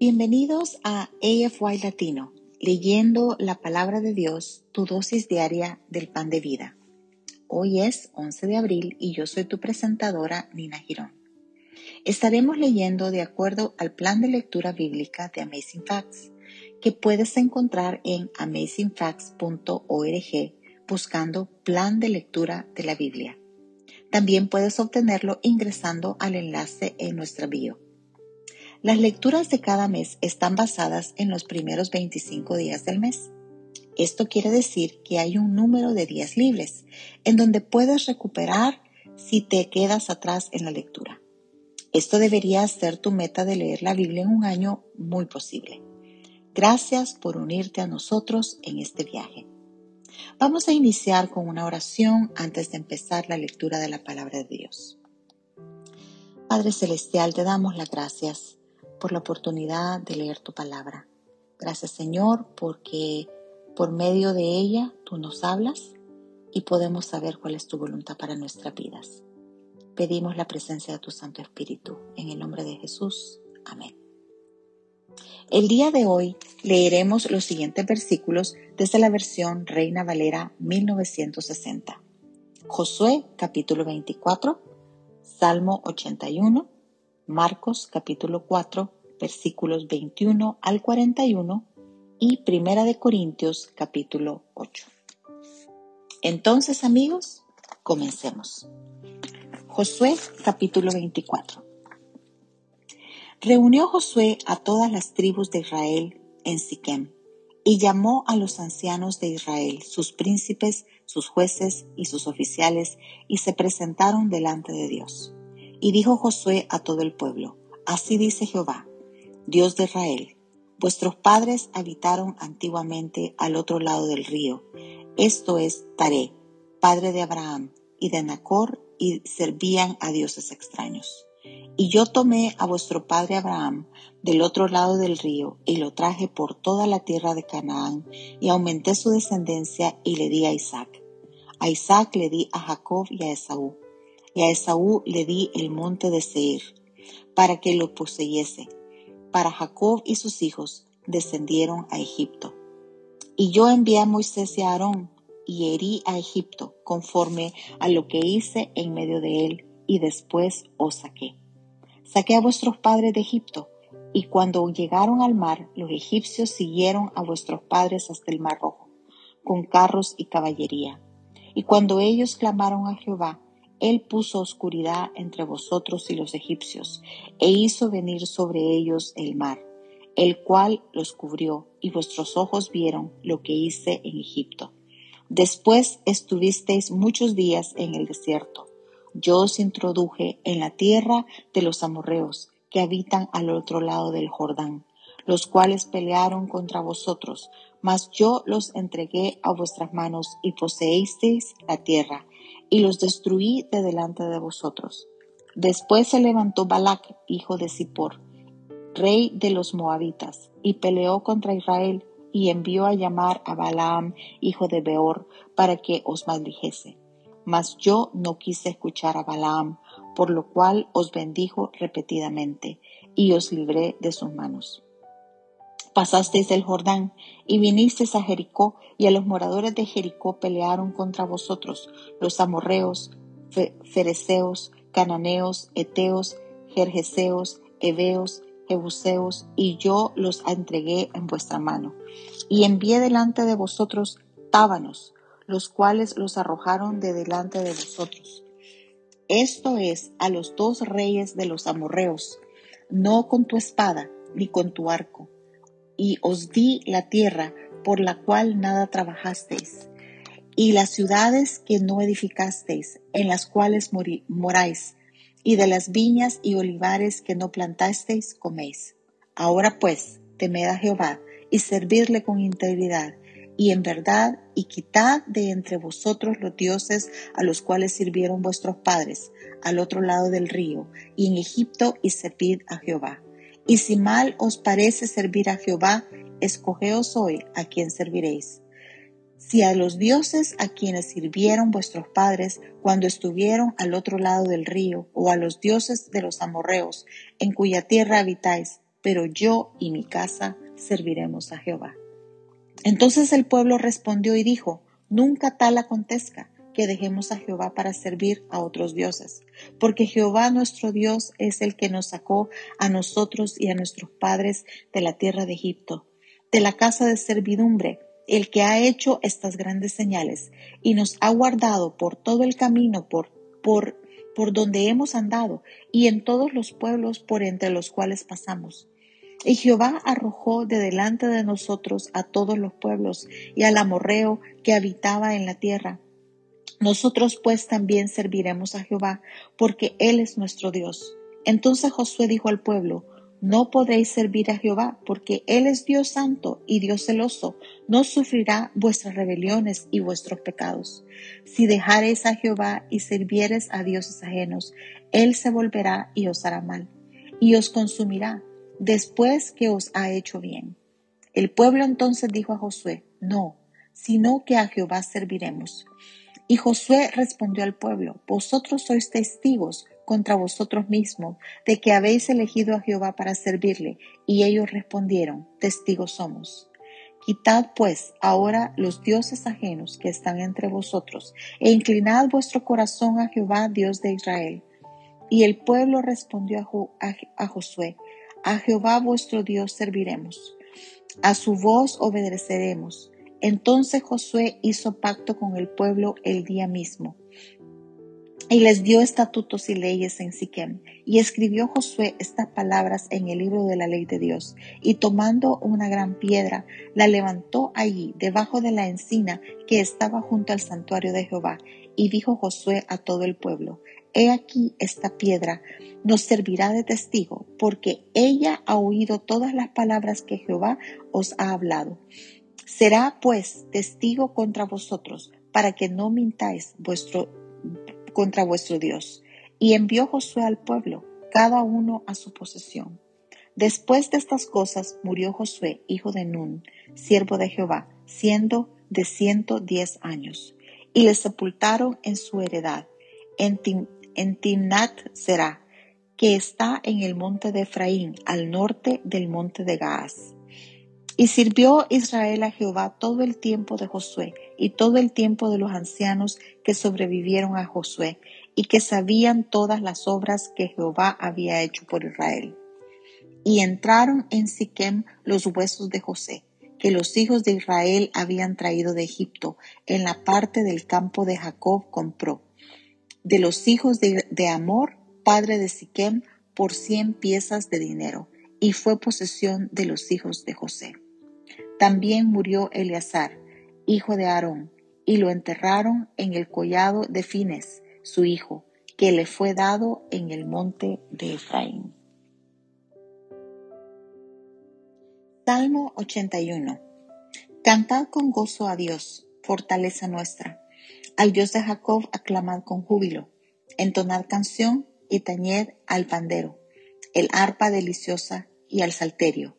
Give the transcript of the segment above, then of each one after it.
Bienvenidos a AFY Latino, leyendo la palabra de Dios, tu dosis diaria del pan de vida. Hoy es 11 de abril y yo soy tu presentadora, Nina Girón. Estaremos leyendo de acuerdo al plan de lectura bíblica de Amazing Facts, que puedes encontrar en amazingfacts.org buscando plan de lectura de la Biblia. También puedes obtenerlo ingresando al enlace en nuestra bio. Las lecturas de cada mes están basadas en los primeros 25 días del mes. Esto quiere decir que hay un número de días libres en donde puedes recuperar si te quedas atrás en la lectura. Esto debería ser tu meta de leer la Biblia en un año muy posible. Gracias por unirte a nosotros en este viaje. Vamos a iniciar con una oración antes de empezar la lectura de la palabra de Dios. Padre Celestial, te damos las gracias por la oportunidad de leer tu palabra. Gracias Señor porque por medio de ella tú nos hablas y podemos saber cuál es tu voluntad para nuestras vidas. Pedimos la presencia de tu Santo Espíritu. En el nombre de Jesús. Amén. El día de hoy leeremos los siguientes versículos desde la versión Reina Valera 1960. Josué capítulo 24, Salmo 81, Marcos capítulo 4, versículos 21 al 41 y Primera de Corintios capítulo 8. Entonces, amigos, comencemos. Josué capítulo 24. Reunió Josué a todas las tribus de Israel en Siquem y llamó a los ancianos de Israel, sus príncipes, sus jueces y sus oficiales, y se presentaron delante de Dios. Y dijo Josué a todo el pueblo, Así dice Jehová, Dios de Israel, vuestros padres habitaron antiguamente al otro lado del río, esto es Taré, padre de Abraham y de Nacor, y servían a dioses extraños. Y yo tomé a vuestro padre Abraham del otro lado del río y lo traje por toda la tierra de Canaán y aumenté su descendencia y le di a Isaac. A Isaac le di a Jacob y a Esaú y a Esaú le di el monte de Seir, para que lo poseyese. Para Jacob y sus hijos descendieron a Egipto. Y yo envié a Moisés y a Aarón, y herí a Egipto, conforme a lo que hice en medio de él, y después os saqué. Saqué a vuestros padres de Egipto, y cuando llegaron al mar, los egipcios siguieron a vuestros padres hasta el mar rojo, con carros y caballería. Y cuando ellos clamaron a Jehová, él puso oscuridad entre vosotros y los egipcios, e hizo venir sobre ellos el mar, el cual los cubrió, y vuestros ojos vieron lo que hice en Egipto. Después estuvisteis muchos días en el desierto. Yo os introduje en la tierra de los amorreos, que habitan al otro lado del Jordán, los cuales pelearon contra vosotros, mas yo los entregué a vuestras manos y poseísteis la tierra y los destruí de delante de vosotros. Después se levantó Balac, hijo de Zippor, rey de los moabitas, y peleó contra Israel, y envió a llamar a Balaam, hijo de Beor, para que os maldijese. Mas yo no quise escuchar a Balaam, por lo cual os bendijo repetidamente, y os libré de sus manos pasasteis el Jordán y vinisteis a Jericó, y a los moradores de Jericó pelearon contra vosotros, los amorreos, fereceos, cananeos, eteos, jerjeseos, heveos, jebuseos, y yo los entregué en vuestra mano. Y envié delante de vosotros tábanos, los cuales los arrojaron de delante de vosotros. Esto es a los dos reyes de los amorreos, no con tu espada ni con tu arco, y os di la tierra por la cual nada trabajasteis, y las ciudades que no edificasteis, en las cuales moráis, y de las viñas y olivares que no plantasteis, coméis. Ahora pues, temed a Jehová, y servidle con integridad, y en verdad, y quitad de entre vosotros los dioses a los cuales sirvieron vuestros padres, al otro lado del río, y en Egipto, y servid a Jehová. Y si mal os parece servir a Jehová, escogeos hoy a quien serviréis. Si a los dioses a quienes sirvieron vuestros padres cuando estuvieron al otro lado del río, o a los dioses de los amorreos, en cuya tierra habitáis, pero yo y mi casa serviremos a Jehová. Entonces el pueblo respondió y dijo, nunca tal acontezca que dejemos a Jehová para servir a otros dioses, porque Jehová nuestro Dios es el que nos sacó a nosotros y a nuestros padres de la tierra de Egipto, de la casa de servidumbre, el que ha hecho estas grandes señales y nos ha guardado por todo el camino por, por, por donde hemos andado y en todos los pueblos por entre los cuales pasamos. Y Jehová arrojó de delante de nosotros a todos los pueblos y al amorreo que habitaba en la tierra. Nosotros pues también serviremos a Jehová, porque Él es nuestro Dios. Entonces Josué dijo al pueblo, no podéis servir a Jehová, porque Él es Dios santo y Dios celoso, no sufrirá vuestras rebeliones y vuestros pecados. Si dejareis a Jehová y sirviereis a dioses ajenos, Él se volverá y os hará mal, y os consumirá después que os ha hecho bien. El pueblo entonces dijo a Josué, no, sino que a Jehová serviremos. Y Josué respondió al pueblo, vosotros sois testigos contra vosotros mismos de que habéis elegido a Jehová para servirle. Y ellos respondieron, testigos somos. Quitad pues ahora los dioses ajenos que están entre vosotros, e inclinad vuestro corazón a Jehová, Dios de Israel. Y el pueblo respondió a, Josué, a Jehová vuestro Dios serviremos, a su voz obedeceremos. Entonces Josué hizo pacto con el pueblo el día mismo y les dio estatutos y leyes en Siquem. Y escribió Josué estas palabras en el libro de la ley de Dios. Y tomando una gran piedra, la levantó allí, debajo de la encina que estaba junto al santuario de Jehová. Y dijo Josué a todo el pueblo, He aquí esta piedra nos servirá de testigo, porque ella ha oído todas las palabras que Jehová os ha hablado. Será pues testigo contra vosotros, para que no mintáis vuestro contra vuestro Dios. Y envió Josué al pueblo, cada uno a su posesión. Después de estas cosas murió Josué, hijo de Nun, siervo de Jehová, siendo de ciento diez años, y le sepultaron en su heredad, en, Timnat Será, que está en el monte de Efraín, al norte del monte de Gaas. Y sirvió Israel a Jehová todo el tiempo de Josué y todo el tiempo de los ancianos que sobrevivieron a Josué y que sabían todas las obras que Jehová había hecho por Israel. Y entraron en Siquem los huesos de José, que los hijos de Israel habían traído de Egipto, en la parte del campo de Jacob compró. De los hijos de, Amor, padre de Siquem, por cien piezas de dinero, y fue posesión de los hijos de José. También murió Eleazar, hijo de Aarón, y lo enterraron en el collado de Fines, su hijo, que le fue dado en el monte de Efraín. Salmo 81. Cantad con gozo a Dios, fortaleza nuestra. Al Dios de Jacob aclamad con júbilo. Entonad canción y tañed al pandero, el arpa deliciosa y al salterio.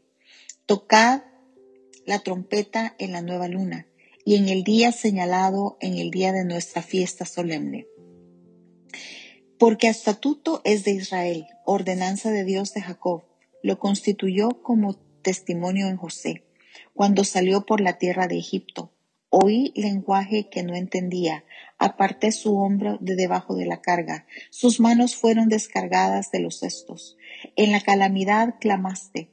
Tocad la trompeta en la nueva luna y en el día señalado, en el día de nuestra fiesta solemne. Porque estatuto es de Israel, ordenanza de Dios de Jacob, lo constituyó como testimonio en José, cuando salió por la tierra de Egipto. Oí lenguaje que no entendía, aparté su hombro de debajo de la carga, sus manos fueron descargadas de los cestos. En la calamidad clamaste,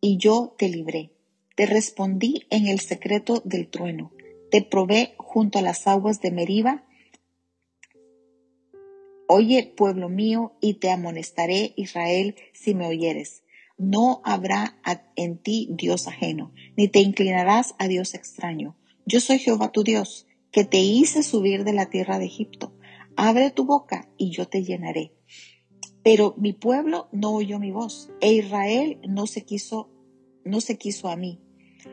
y yo te libré. Te respondí en el secreto del trueno. Te probé junto a las aguas de Meriba. Oye, pueblo mío, y te amonestaré, Israel, si me oyeres. No habrá en ti Dios ajeno, ni te inclinarás a Dios extraño. Yo soy Jehová tu Dios, que te hice subir de la tierra de Egipto. Abre tu boca y yo te llenaré. Pero mi pueblo no oyó mi voz, e Israel no se quiso, no se quiso a mí.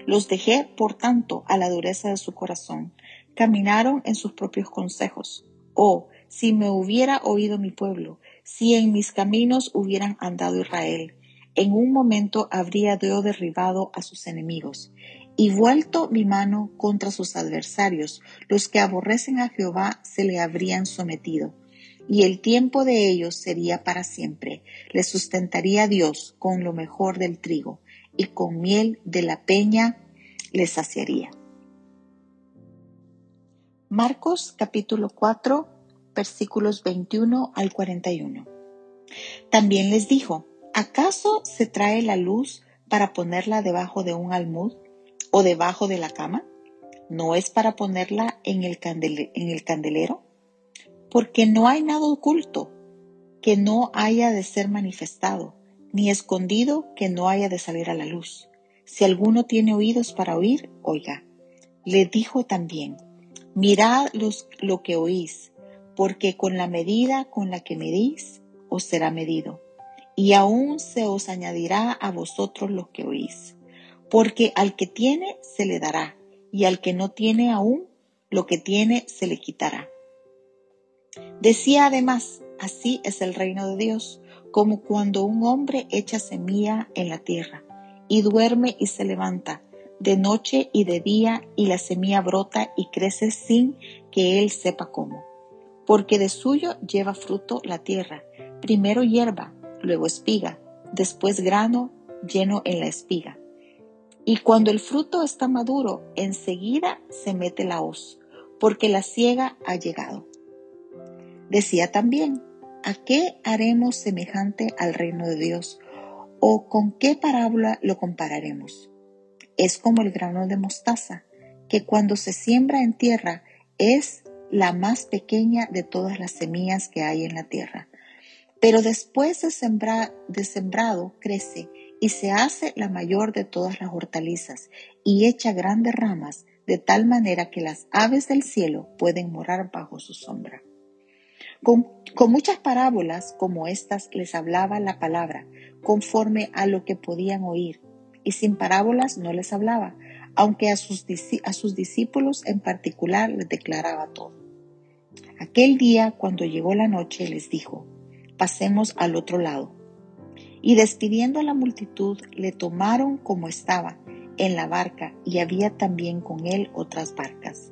Los dejé, por tanto, a la dureza de su corazón. Caminaron en sus propios consejos. Oh, si me hubiera oído mi pueblo, si en mis caminos hubieran andado Israel, en un momento habría yo derribado a sus enemigos y vuelto mi mano contra sus adversarios, los que aborrecen a Jehová se le habrían sometido. y el tiempo de ellos sería para siempre. Les sustentaría Dios con lo mejor del trigo, y con miel de la peña les saciaría. Marcos capítulo 4 versículos 21 al 41. También les dijo, ¿acaso se trae la luz para ponerla debajo de un almud o debajo de la cama? ¿No es para ponerla en el, en el candelero? Porque no hay nada oculto que no haya de ser manifestado, ni escondido que no haya de salir a la luz. Si alguno tiene oídos para oír, oiga. Le dijo también, mirad los, lo que oís, porque con la medida con la que medís, os será medido, y aún se os añadirá a vosotros lo que oís. Porque al que tiene se le dará, y al que no tiene aún, lo que tiene se le quitará. Decía además, así es el reino de Dios, como cuando un hombre echa semilla en la tierra, y duerme y se levanta, de noche y de día, y la semilla brota y crece sin que él sepa cómo. Porque de suyo lleva fruto la tierra, primero hierba, luego espiga, después grano lleno en la espiga. Y cuando el fruto está maduro, enseguida se mete la hoz, porque la ciega ha llegado. Decía también, ¿a qué haremos semejante al reino de Dios? ¿O con qué parábola lo compararemos? Es como el grano de mostaza, que cuando se siembra en tierra es la más pequeña de todas las semillas que hay en la tierra pero después de, sembrado crece y se hace la mayor de todas las hortalizas y echa grandes ramas de tal manera que las aves del cielo pueden morar bajo su sombra. Con, muchas parábolas como estas les hablaba la palabra, conforme a lo que podían oír, y sin parábolas no les hablaba, aunque a sus, a sus discípulos en particular les declaraba todo. Aquel día, cuando llegó la noche, les dijo, pasemos al otro lado. Y despidiendo a la multitud, le tomaron como estaba en la barca y había también con él otras barcas.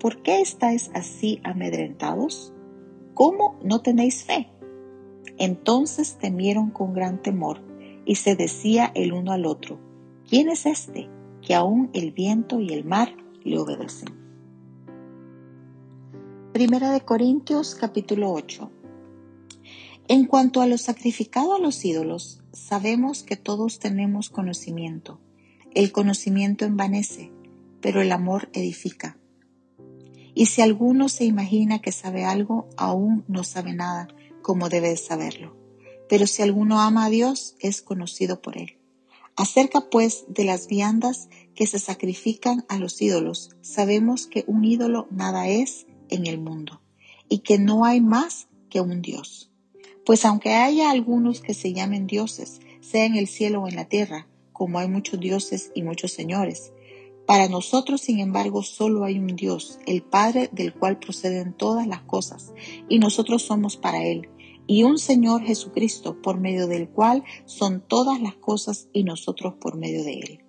¿por qué estáis así amedrentados? ¿Cómo no tenéis fe? Entonces temieron con gran temor y se decía el uno al otro, ¿quién es este que aún el viento y el mar le obedecen? Primera de Corintios capítulo 8 en cuanto a lo sacrificado a los ídolos, sabemos que todos tenemos conocimiento. El conocimiento envanece, pero el amor edifica. Y si alguno se imagina que sabe algo, aún no sabe nada como debe saberlo. Pero si alguno ama a Dios, es conocido por él. Acerca pues de las viandas que se sacrifican a los ídolos, sabemos que un ídolo nada es en el mundo y que no hay más que un Dios. Pues aunque haya algunos que se llamen dioses, sea en el cielo o en la tierra, como hay muchos dioses y muchos señores, para nosotros, sin embargo, solo hay un Dios, el Padre del cual proceden todas las cosas, y nosotros somos para Él, y un Señor Jesucristo, por medio del cual son todas las cosas y nosotros por medio de Él.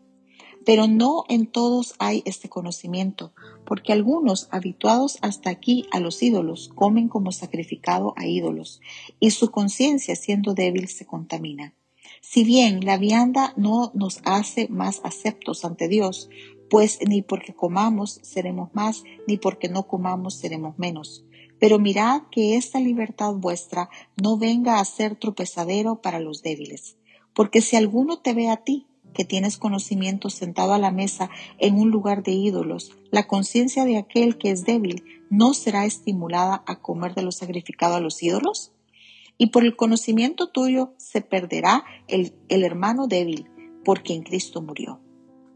Pero no en todos hay este conocimiento, porque algunos, habituados hasta aquí a los ídolos, comen como sacrificado a ídolos, y su conciencia, siendo débil, se contamina. Si bien la vianda no nos hace más aceptos ante Dios, pues ni porque comamos seremos más, ni porque no comamos seremos menos. Pero mirad que esta libertad vuestra no venga a ser tropezadero para los débiles. Porque si alguno te ve a ti, que tienes conocimiento sentado a la mesa en un lugar de ídolos, la conciencia de aquel que es débil no será estimulada a comer de lo sacrificado a los ídolos? Y por el conocimiento tuyo se perderá el, el hermano débil, por quien Cristo murió.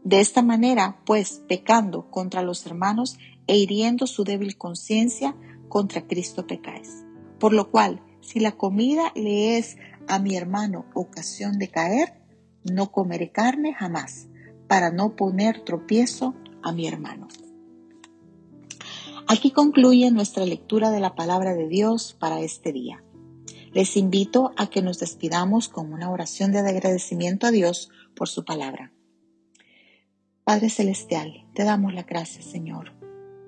De esta manera, pues, pecando contra los hermanos e hiriendo su débil conciencia, contra Cristo pecáis. Por lo cual, Si la comida le es a mi hermano ocasión de caer, no comeré carne jamás, para no poner tropiezo a mi hermano. Aquí concluye nuestra lectura de la palabra de Dios para este día. Les invito a que nos despidamos con una oración de agradecimiento a Dios por su palabra. Padre Celestial, te damos la gracia, Señor,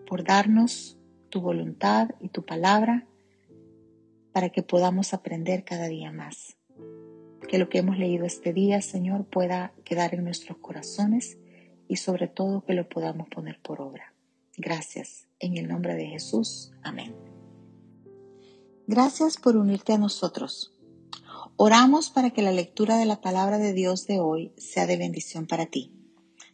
por darnos tu voluntad y tu palabra para que podamos aprender cada día más. Que lo que hemos leído este día, Señor, pueda quedar en nuestros corazones y sobre todo que lo podamos poner por obra. Gracias. En el nombre de Jesús. Amén. Gracias por unirte a nosotros. Oramos para que la lectura de la palabra de Dios de hoy sea de bendición para ti.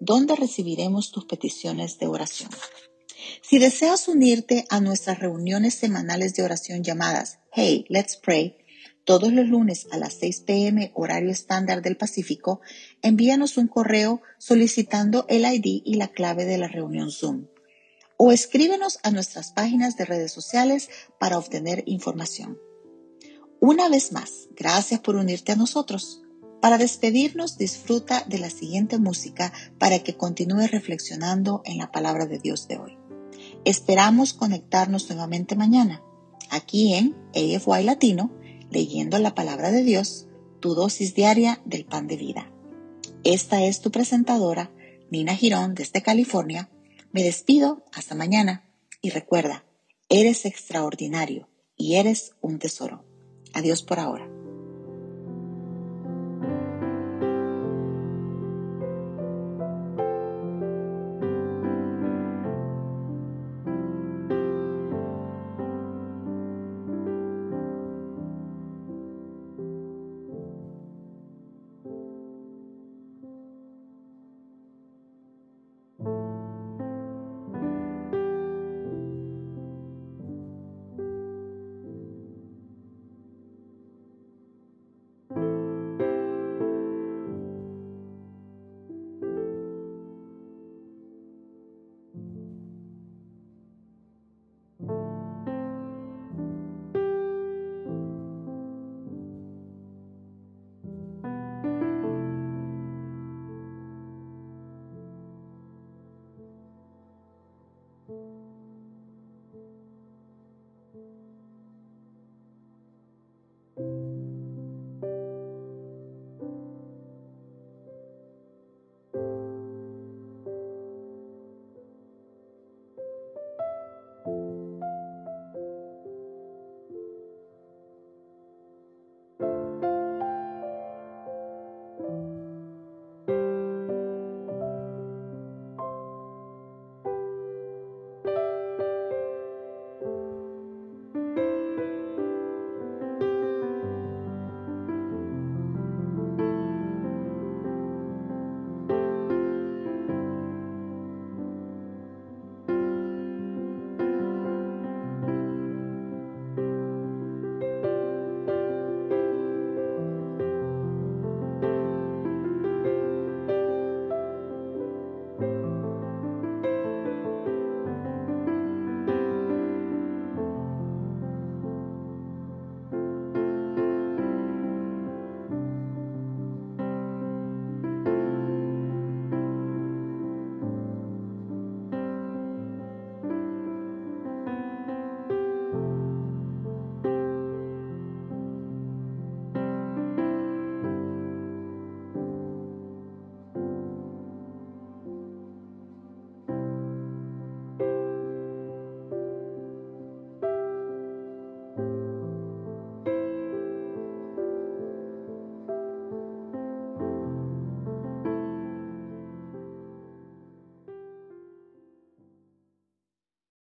donde recibiremos tus peticiones de oración. Si deseas unirte a nuestras reuniones semanales de oración llamadas Hey, Let's Pray, todos los lunes a las 6 pm horario estándar del Pacífico, envíanos un correo solicitando el ID y la clave de la reunión Zoom. O escríbenos a nuestras páginas de redes sociales para obtener información. Una vez más, gracias por unirte a nosotros. Para despedirnos, disfruta de la siguiente música para que continúes reflexionando en la palabra de Dios de hoy. Esperamos conectarnos nuevamente mañana, aquí en AFY Latino, leyendo la palabra de Dios, tu dosis diaria del pan de vida. Esta es tu presentadora, Nina Girón, desde California. Me despido hasta mañana y recuerda, eres extraordinario y eres un tesoro. Adiós por ahora.